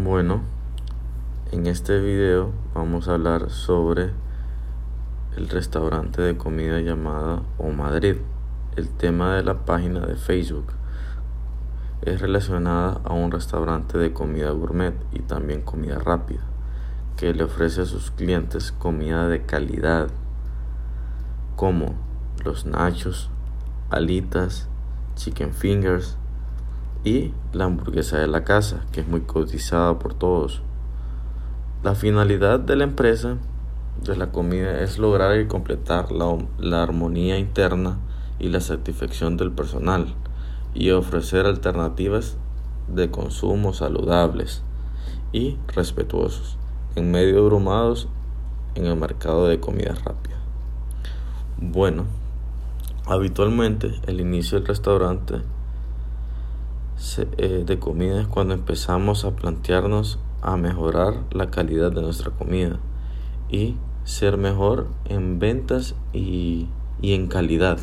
Bueno, en este video vamos a hablar sobre el restaurante de comida llamada O Madrid. El tema de la página de Facebook es relacionada a un restaurante de comida gourmet y también comida rápida que le ofrece a sus clientes comida de calidad como los nachos, alitas, chicken fingers, y la hamburguesa de la casa, que es muy cotizada por todos. La finalidad de la empresa de la comida es lograr y completar la, la armonía interna y la satisfacción del personal y ofrecer alternativas de consumo saludables y respetuosos en medio abrumados en el mercado de comida rápida. Bueno, habitualmente el inicio del restaurante de comida es cuando empezamos a plantearnos a mejorar la calidad de nuestra comida y ser mejor en ventas y, y en calidad.